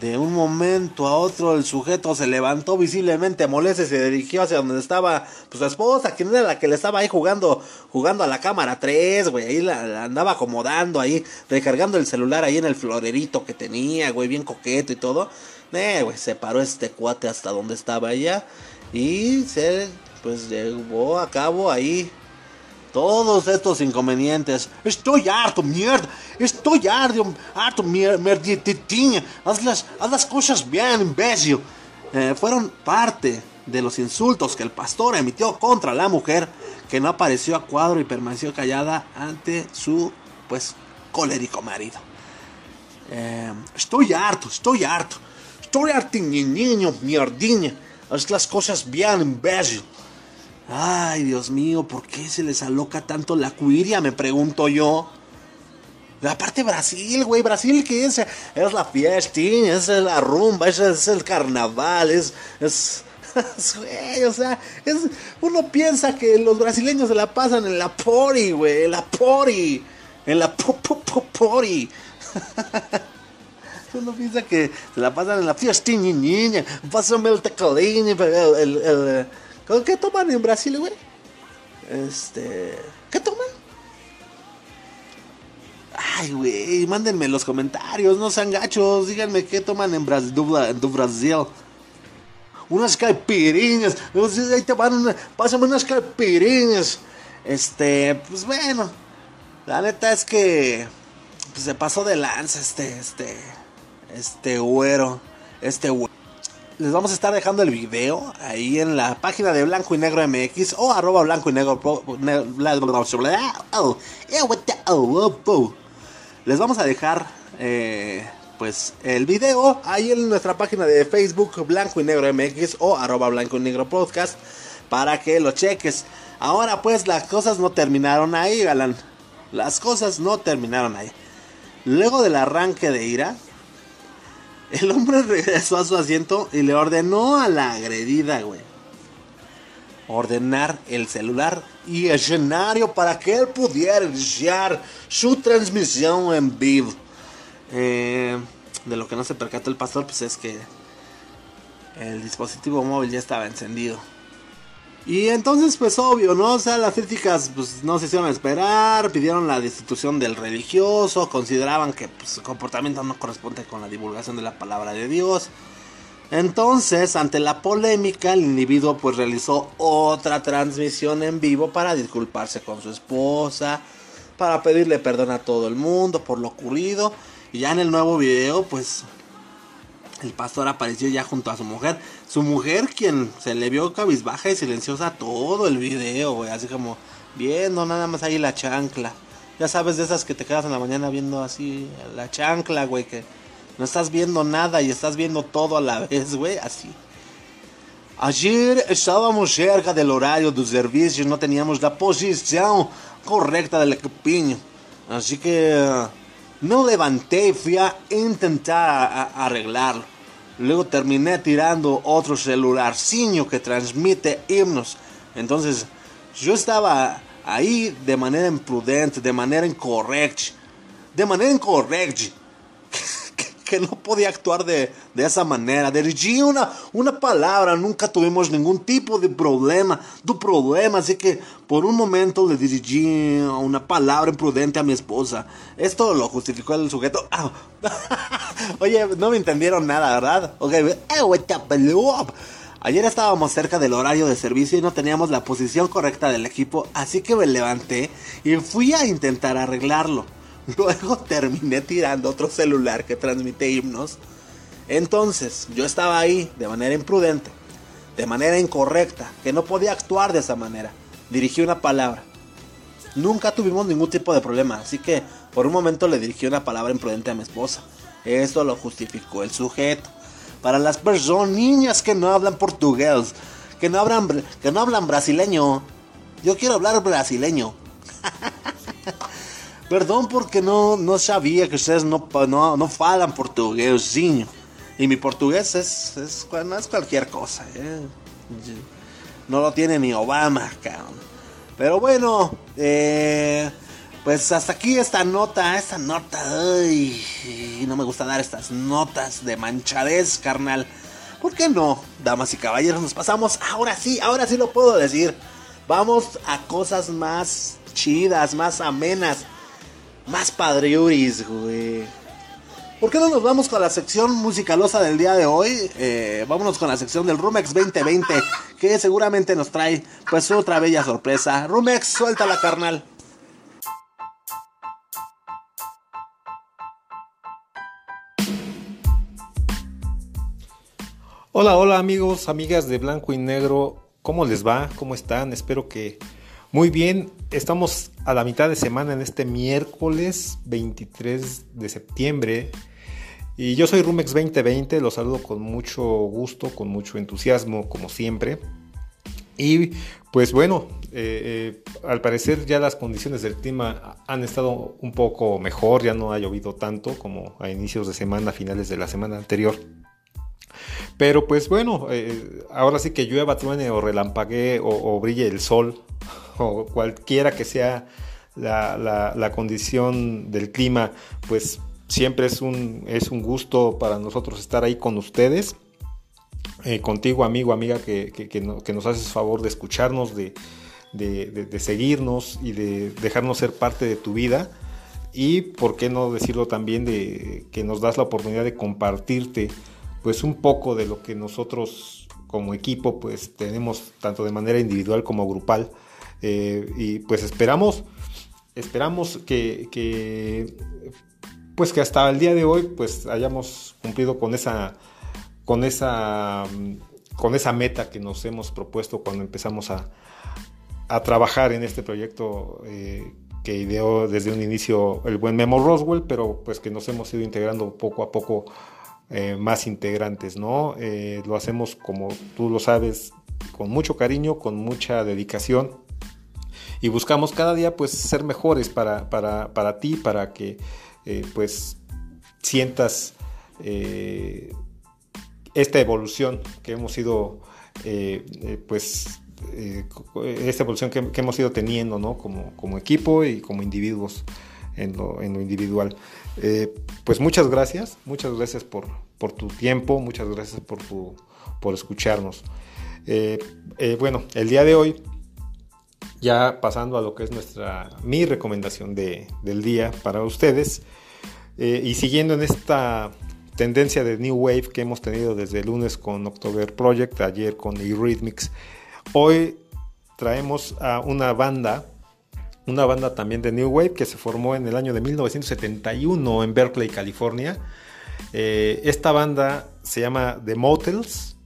De un momento a otro el sujeto se levantó visiblemente molesto y se dirigió hacia donde estaba pues, su esposa, quien era la que le estaba ahí jugando, jugando a la cámara 3, güey, ahí la, la andaba acomodando ahí, recargando el celular ahí en el florerito que tenía, güey, bien coqueto y todo. Eh, güey, se paró este cuate hasta donde estaba ella y se pues llevó a cabo ahí todos estos inconvenientes. Estoy harto, mierda. Estoy harto, harto, mier- mierditinha. Haz las, haz las cosas bien, imbécil. Eh, fueron parte de los insultos que el pastor emitió contra la mujer, que no apareció a cuadro y permaneció callada ante su, pues, colérico marido. Eh, estoy harto, estoy harto. Estoy harto, niño, mierdinha. Haz las cosas bien, imbécil. Ay, Dios mío, ¿por qué se les aloca tanto la cuiria? Me pregunto yo. Aparte Brasil, güey, Brasil que es, es la fiesta, es la rumba, es, es el carnaval, es, es, es, güey, o sea, es, uno piensa que los brasileños se la pasan en la pori, güey, en la pori, en la po, po, po, pori. Uno piensa que se la pasan en la fiesta, niña, pásame el tecolín, el, el, el, ¿Con ¿Qué toman en Brasil, güey? Este. ¿Qué toman? Ay, güey, mándenme en los comentarios, no sean gachos, díganme qué toman en Brasil. En Brasil. Unas caipirinhas, ahí te van, una, pásame unas caipirinhas. Este, pues bueno, la neta es que pues, se pasó de lanza este, este, Este güero. Este güero. Les vamos a estar dejando el video ahí en la página de Blanco y Negro MX o arroba Blanco y Negro. Les vamos a dejar eh, pues el video ahí en nuestra página de Facebook Blanco y Negro MX o arroba Blanco y Negro Podcast para que lo cheques. Ahora pues las cosas no terminaron ahí, galán. Las cosas no terminaron ahí. Luego del arranque de ira, el hombre regresó a su asiento y le ordenó a la agredida, güey. Ordenar el celular y escenario para que él pudiera iniciar su transmisión en vivo. Eh, de lo que no se percató el pastor, pues es que el dispositivo móvil ya estaba encendido. Y entonces, pues obvio, ¿no? O sea, las críticas pues, no se hicieron esperar, pidieron la destitución del religioso, consideraban que pues, su comportamiento no corresponde con la divulgación de la palabra de Dios. Entonces, ante la polémica, el individuo pues realizó otra transmisión en vivo para disculparse con su esposa, para pedirle perdón a todo el mundo por lo ocurrido. Y ya en el nuevo video, pues el pastor apareció ya junto a su mujer. Su mujer, quien se le vio cabizbaja y silenciosa todo el video, güey. Así como viendo nada más ahí la chancla. Ya sabes de esas que te quedas en la mañana viendo así la chancla, güey. Que no estás viendo nada y estás viendo todo a la vez, güey. Así. Ayer estábamos cerca del horario do servicio y no teníamos la posición correcta del equipiño. Así que eh, no levanté y fui a intentar arreglarlo. Luego terminé tirando otro celularciño que transmite himnos. Entonces yo estaba ahí de manera imprudente, de manera incorrecta. De manera incorrecta no podía actuar de, de esa manera. Dirigí una, una palabra, nunca tuvimos ningún tipo de problema, de problema, así que por un momento le dirigí una palabra imprudente a mi esposa. Esto lo justificó el sujeto. Ah. Oye, no me entendieron nada, ¿verdad? Ok, eh. Ayer estábamos cerca del horario de servicio y no teníamos la posición correcta del equipo, así que me levanté y fui a intentar arreglarlo. Luego terminé tirando otro celular que transmite himnos. Entonces, yo estaba ahí de manera imprudente, de manera incorrecta, que no podía actuar de esa manera. Dirigí una palabra. Nunca tuvimos ningún tipo de problema, así que por un momento le dirigí una palabra imprudente a mi esposa. Esto lo justificó el sujeto. Para las personas, niñas que no hablan portugués, que no hablan, que no hablan brasileño, yo quiero hablar brasileño. Perdón porque no, no sabía que ustedes no, no, no falan portuguesinho. Y mi portugués es, es, no es cualquier cosa. ¿eh? No lo tiene ni Obama, cabrón. Pero bueno, eh, pues hasta aquí esta nota, esta nota. Ay, no me gusta dar estas notas de manchadez, carnal. ¿Por qué no, damas y caballeros? Nos pasamos, ahora sí, ahora sí lo puedo decir. Vamos a cosas más chidas, más amenas, más padriuris, güey. ¿Por qué no nos vamos con la sección musicalosa del día de hoy? Eh, vámonos con la sección del Rumex 2020, que seguramente nos trae pues otra bella sorpresa. Rumex, suelta la carnal. Hola, hola amigos, amigas de Blanco y Negro, ¿cómo les va? ¿Cómo están? Espero que muy bien. Estamos a la mitad de semana en este miércoles 23 de septiembre. Y yo soy Rumex 2020, los saludo con mucho gusto, con mucho entusiasmo, como siempre. Y pues bueno, eh, eh, al parecer ya las condiciones del clima han estado un poco mejor, ya no ha llovido tanto como a inicios de semana, finales de la semana anterior. Pero pues bueno, eh, ahora sí que llueva, truene o relampaguee o, o brille el sol o cualquiera que sea la, la- condición del clima, pues siempre es un, es un gusto para nosotros estar ahí con ustedes. Eh, contigo, amigo, amiga, que, que- que no- que nos haces favor de escucharnos, de, de- de- de seguirnos y de dejarnos ser parte de tu vida. Y por qué no decirlo también de que nos das la oportunidad de compartirte pues un poco de lo que nosotros como equipo pues tenemos tanto de manera individual como grupal. Eh, y pues esperamos, esperamos que, pues que hasta el día de hoy pues hayamos cumplido con esa con esa con esa meta que nos hemos propuesto cuando empezamos a, a trabajar en este proyecto eh, que ideó desde un inicio el buen Memo Roswell, pero pues que nos hemos ido integrando poco a poco eh, más integrantes, ¿no? Lo hacemos como tú lo sabes, con mucho cariño, con mucha dedicación y buscamos cada día pues ser mejores para, para, para ti, para que eh, pues sientas eh, esta evolución que hemos ido eh, pues esta evolución que, hemos ido teniendo ¿no? como, como equipo y como individuos en lo, en lo individual. Pues muchas gracias, muchas gracias por, por tu tiempo, muchas gracias por, tu, por escucharnos. Bueno, el día de hoy, ya pasando a lo que es nuestra, mi recomendación de, del día para ustedes, eh, y siguiendo en esta tendencia de New Wave que hemos tenido desde el lunes con October Project, ayer con Eurythmics, hoy traemos a una banda una banda también de New Wave que se formó en el año de 1971 en Berkeley, California. Eh, esta banda se llama The Motels.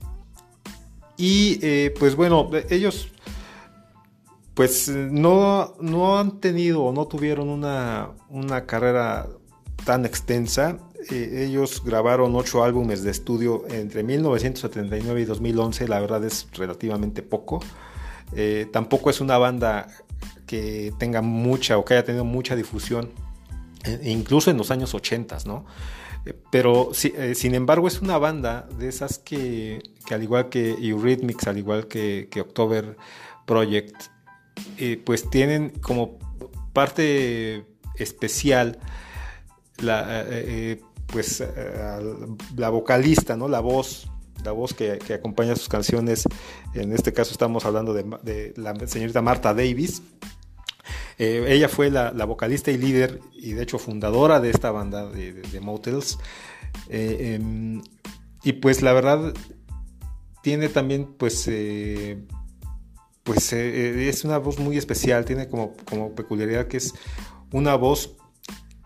Y eh, pues bueno, ellos pues no, no han tenido o no tuvieron una, una carrera tan extensa. Eh, ellos grabaron ocho álbumes de estudio entre 1979 y 2011. La verdad es relativamente poco. Eh, tampoco es una banda que tenga mucha o que haya tenido mucha difusión, eh, incluso en los años 80, ¿no? Pero sin embargo es una banda de esas que, que al igual que Eurythmics, al igual que, que October Project, pues tienen como parte especial la, eh, eh, pues, eh, la vocalista, ¿no? la voz la voz que, acompaña sus canciones. En este caso estamos hablando de, la señorita Marta Davis. Ella fue la, vocalista y líder y de hecho fundadora de esta banda de, Motels. Eh, y pues la verdad tiene también pues... Eh, pues es una voz muy especial, tiene como, como peculiaridad que es una voz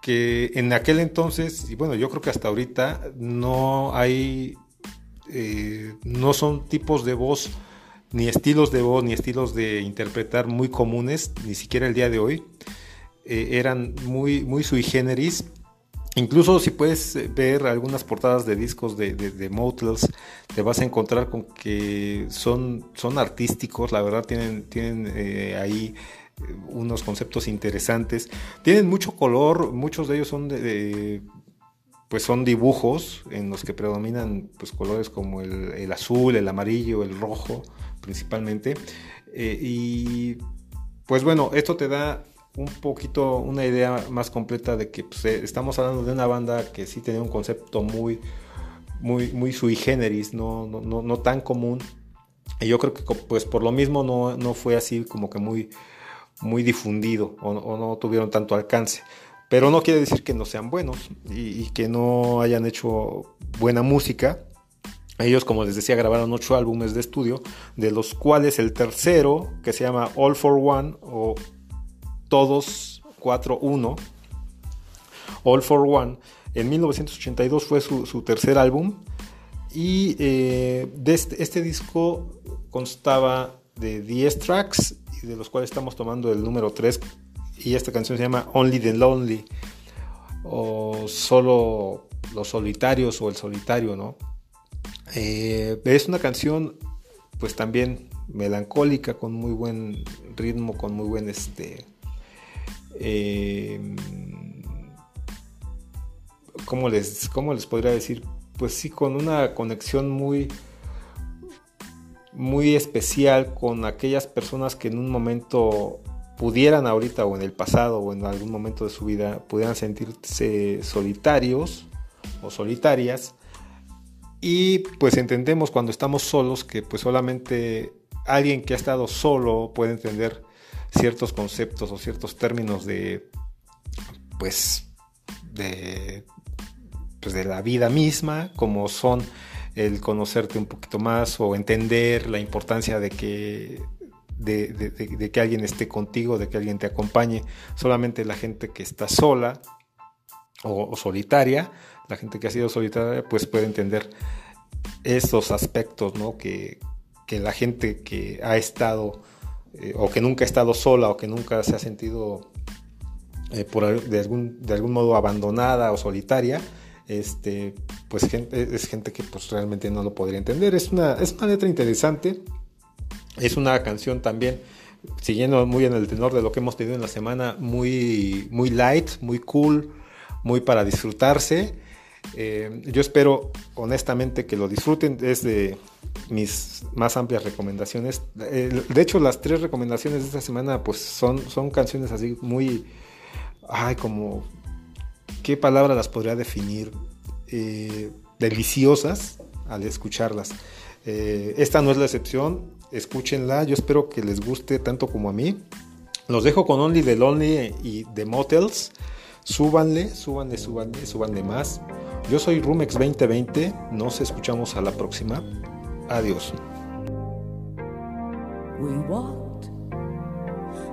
que en aquel entonces, y bueno, yo creo que hasta ahorita no hay eh, no son tipos de voz, ni estilos de voz, ni estilos de interpretar muy comunes, ni siquiera el día de hoy. Eh, eran muy, muy sui generis. Incluso si puedes ver algunas portadas de discos de, de, Motels, te vas a encontrar con que son, son artísticos, la verdad tienen, tienen eh, ahí unos conceptos interesantes. Tienen mucho color, muchos de ellos son de, pues son dibujos en los que predominan pues, colores como el, el, azul, el amarillo, el rojo principalmente. Eh, y pues bueno, esto te da un poquito una idea más completa de que pues, estamos hablando de una banda que sí tenía un concepto muy, muy, muy sui generis, no, no, no, tan común. Y yo creo que pues por lo mismo no, no fue así como que muy, muy difundido o, no tuvieron tanto alcance. Pero no quiere decir que no sean buenos y, y, que no hayan hecho buena música. Ellos, como les decía, grabaron ocho álbumes de estudio, de los cuales el tercero, que se llama All for One o Todos 4-1, All for One, en 1982 fue su, su tercer álbum. Y eh, de este, este disco constaba de 10 tracks, de los cuales estamos tomando el número 3 y esta canción se llama Only the Lonely o solo los solitarios o el solitario, ¿no? Eh, es una canción pues también melancólica con muy buen ritmo, con muy buen este eh, ¿cómo les, ¿cómo les podría decir? Pues sí, con una conexión muy muy especial con aquellas personas que en un momento pudieran ahorita o en el pasado o en algún momento de su vida pudieran sentirse solitarios o solitarias y pues entendemos cuando estamos solos que pues solamente alguien que ha estado solo puede entender ciertos conceptos o ciertos términos de pues de pues de la vida misma como son el conocerte un poquito más o entender la importancia de que de, que alguien esté contigo, de que alguien te acompañe. Solamente la gente que está sola o, o solitaria, la gente que ha sido solitaria, pues puede entender esos aspectos, ¿no? Que, que la gente que ha estado eh, o que nunca ha estado sola o que nunca se ha sentido eh, por, de, algún, de algún modo abandonada o solitaria, este, pues es gente que pues realmente no lo podría entender. Es una, es una letra interesante, es una canción también, siguiendo muy en el tenor de lo que hemos tenido en la semana, muy, muy light, muy cool, muy para disfrutarse. Eh, yo espero honestamente que lo disfruten, es de mis más amplias recomendaciones. De hecho, las tres recomendaciones de esta semana pues son, son canciones así muy, ay, como, ¿qué palabra las podría definir? Eh, deliciosas al escucharlas. Eh, esta no es la excepción, escúchenla, yo espero que les guste tanto como a mí. Los dejo con Only the Lonely y The Motels. Súbanle, súbanle, súbanle, súbanle más. Yo soy Rumex 2020. Nos escuchamos a la próxima. Adiós. We walked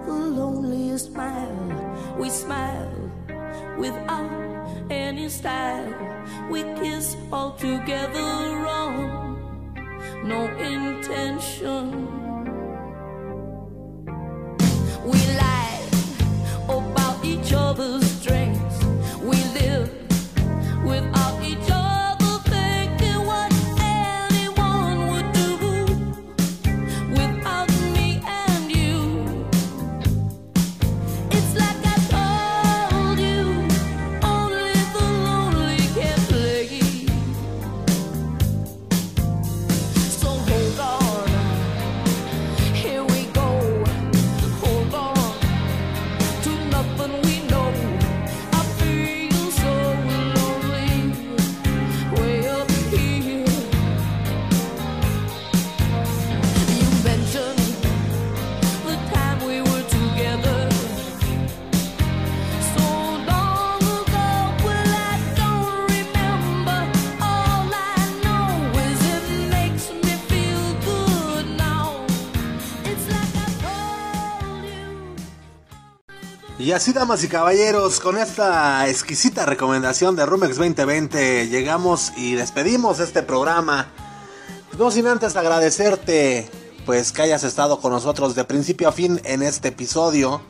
the loneliest mile. We smiled without any style. We kissed all together wrong. No intention. We lied about each other's Y así, damas y caballeros, con esta exquisita recomendación de Rumex 2020, llegamos y despedimos este programa. No sin antes agradecerte, pues que hayas estado con nosotros de principio a fin en este episodio.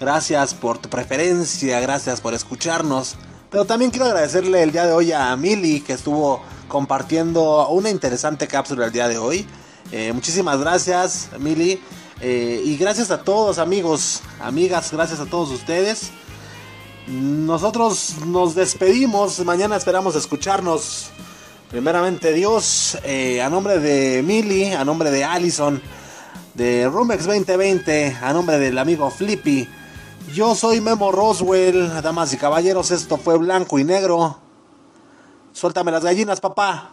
Gracias por tu preferencia, gracias por escucharnos. Pero también quiero agradecerle el día de hoy a Mili, que estuvo compartiendo una interesante cápsula el día de hoy. Eh, muchísimas gracias, Mili. Eh, y gracias a todos, amigos, amigas, gracias a todos ustedes. Nosotros nos despedimos. Mañana esperamos escucharnos. Primeramente Dios, eh, a nombre de Mili, a nombre de Allison, de Rumex 2020, a nombre del amigo Flippy. Yo soy Memo Roswell, damas y caballeros, esto fue blanco y negro. Suéltame las gallinas, papá.